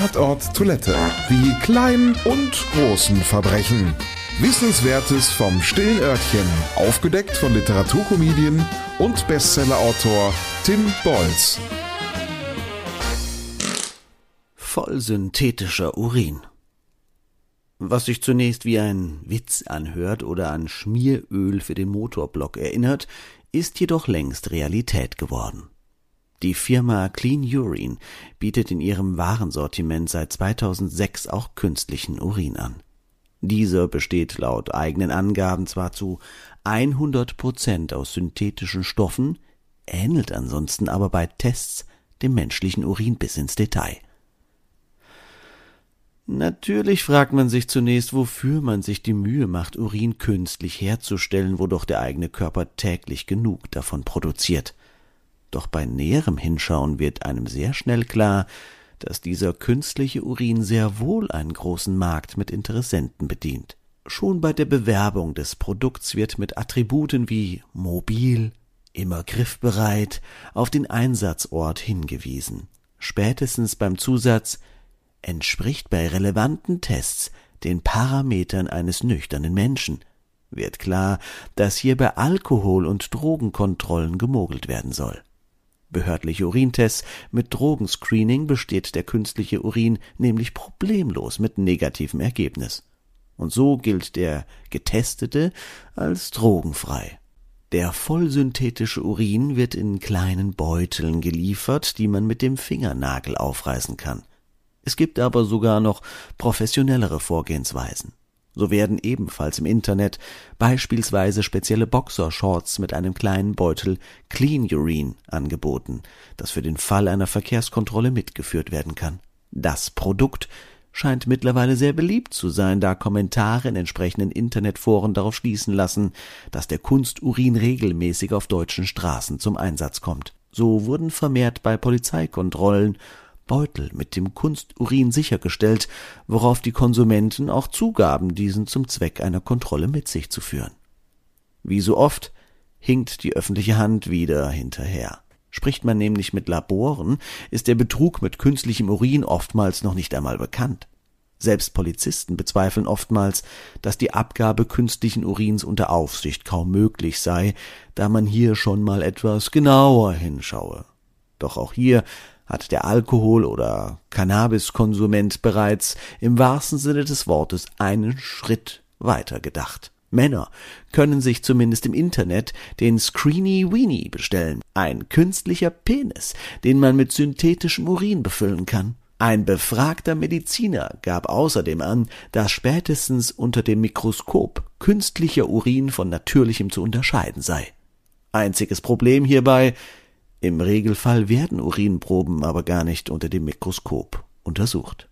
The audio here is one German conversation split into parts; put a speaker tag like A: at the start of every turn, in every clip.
A: Tatort Toilette. Die kleinen und großen Verbrechen. Wissenswertes vom stillen Örtchen. Aufgedeckt von Literaturkomedien und Bestsellerautor Tim Bolz.
B: Voll synthetischer Urin. Was sich zunächst wie ein Witz anhört oder an Schmieröl für den Motorblock erinnert, ist jedoch längst Realität geworden. Die Firma Clean Urine bietet in ihrem Warensortiment seit 2006 auch künstlichen Urin an. Dieser besteht laut eigenen Angaben zwar zu 100 Prozent aus synthetischen Stoffen, ähnelt ansonsten aber bei Tests dem menschlichen Urin bis ins Detail. Natürlich fragt man sich zunächst, wofür man sich die Mühe macht, Urin künstlich herzustellen, wo doch der eigene Körper täglich genug davon produziert. Doch bei näherem Hinschauen wird einem sehr schnell klar, dass dieser künstliche Urin sehr wohl einen großen Markt mit Interessenten bedient. Schon bei der Bewerbung des Produkts wird mit Attributen wie mobil, immer griffbereit auf den Einsatzort hingewiesen. Spätestens beim Zusatz entspricht bei relevanten Tests den Parametern eines nüchternen Menschen, wird klar, dass hier bei Alkohol- und Drogenkontrollen gemogelt werden soll. Behördliche Urintests mit Drogenscreening besteht der künstliche Urin nämlich problemlos mit negativem Ergebnis. Und so gilt der Getestete als drogenfrei. Der vollsynthetische Urin wird in kleinen Beuteln geliefert, die man mit dem Fingernagel aufreißen kann. Es gibt aber sogar noch professionellere Vorgehensweisen. So werden ebenfalls im Internet beispielsweise spezielle Boxershorts mit einem kleinen Beutel Clean Urine angeboten, das für den Fall einer Verkehrskontrolle mitgeführt werden kann. Das Produkt scheint mittlerweile sehr beliebt zu sein, da Kommentare in entsprechenden Internetforen darauf schließen lassen, dass der Kunsturin regelmäßig auf deutschen Straßen zum Einsatz kommt. So wurden vermehrt bei Polizeikontrollen Beutel mit dem Kunsturin sichergestellt, worauf die Konsumenten auch zugaben, diesen zum Zweck einer Kontrolle mit sich zu führen. Wie so oft hinkt die öffentliche Hand wieder hinterher. Spricht man nämlich mit Laboren, ist der Betrug mit künstlichem Urin oftmals noch nicht einmal bekannt. Selbst Polizisten bezweifeln oftmals, dass die Abgabe künstlichen Urins unter Aufsicht kaum möglich sei, da man hier schon mal etwas genauer hinschaue. Doch auch hier hat der Alkohol- oder Cannabiskonsument bereits im wahrsten Sinne des Wortes einen Schritt weiter gedacht. Männer können sich zumindest im Internet den Screeny Weenie bestellen, ein künstlicher Penis, den man mit synthetischem Urin befüllen kann. Ein befragter Mediziner gab außerdem an, dass spätestens unter dem Mikroskop künstlicher Urin von natürlichem zu unterscheiden sei. Einziges Problem hierbei, im Regelfall werden Urinproben aber gar nicht unter dem Mikroskop untersucht.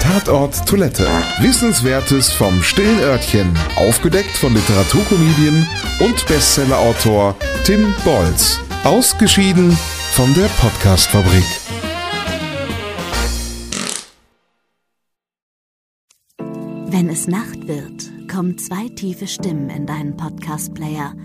A: Tatort Toilette. Wissenswertes vom stillen Örtchen. Aufgedeckt von Literaturkomedien und Bestsellerautor Tim Bolz. Ausgeschieden von der Podcastfabrik.
C: Wenn es Nacht wird, kommen zwei tiefe Stimmen in deinen Podcast-Player –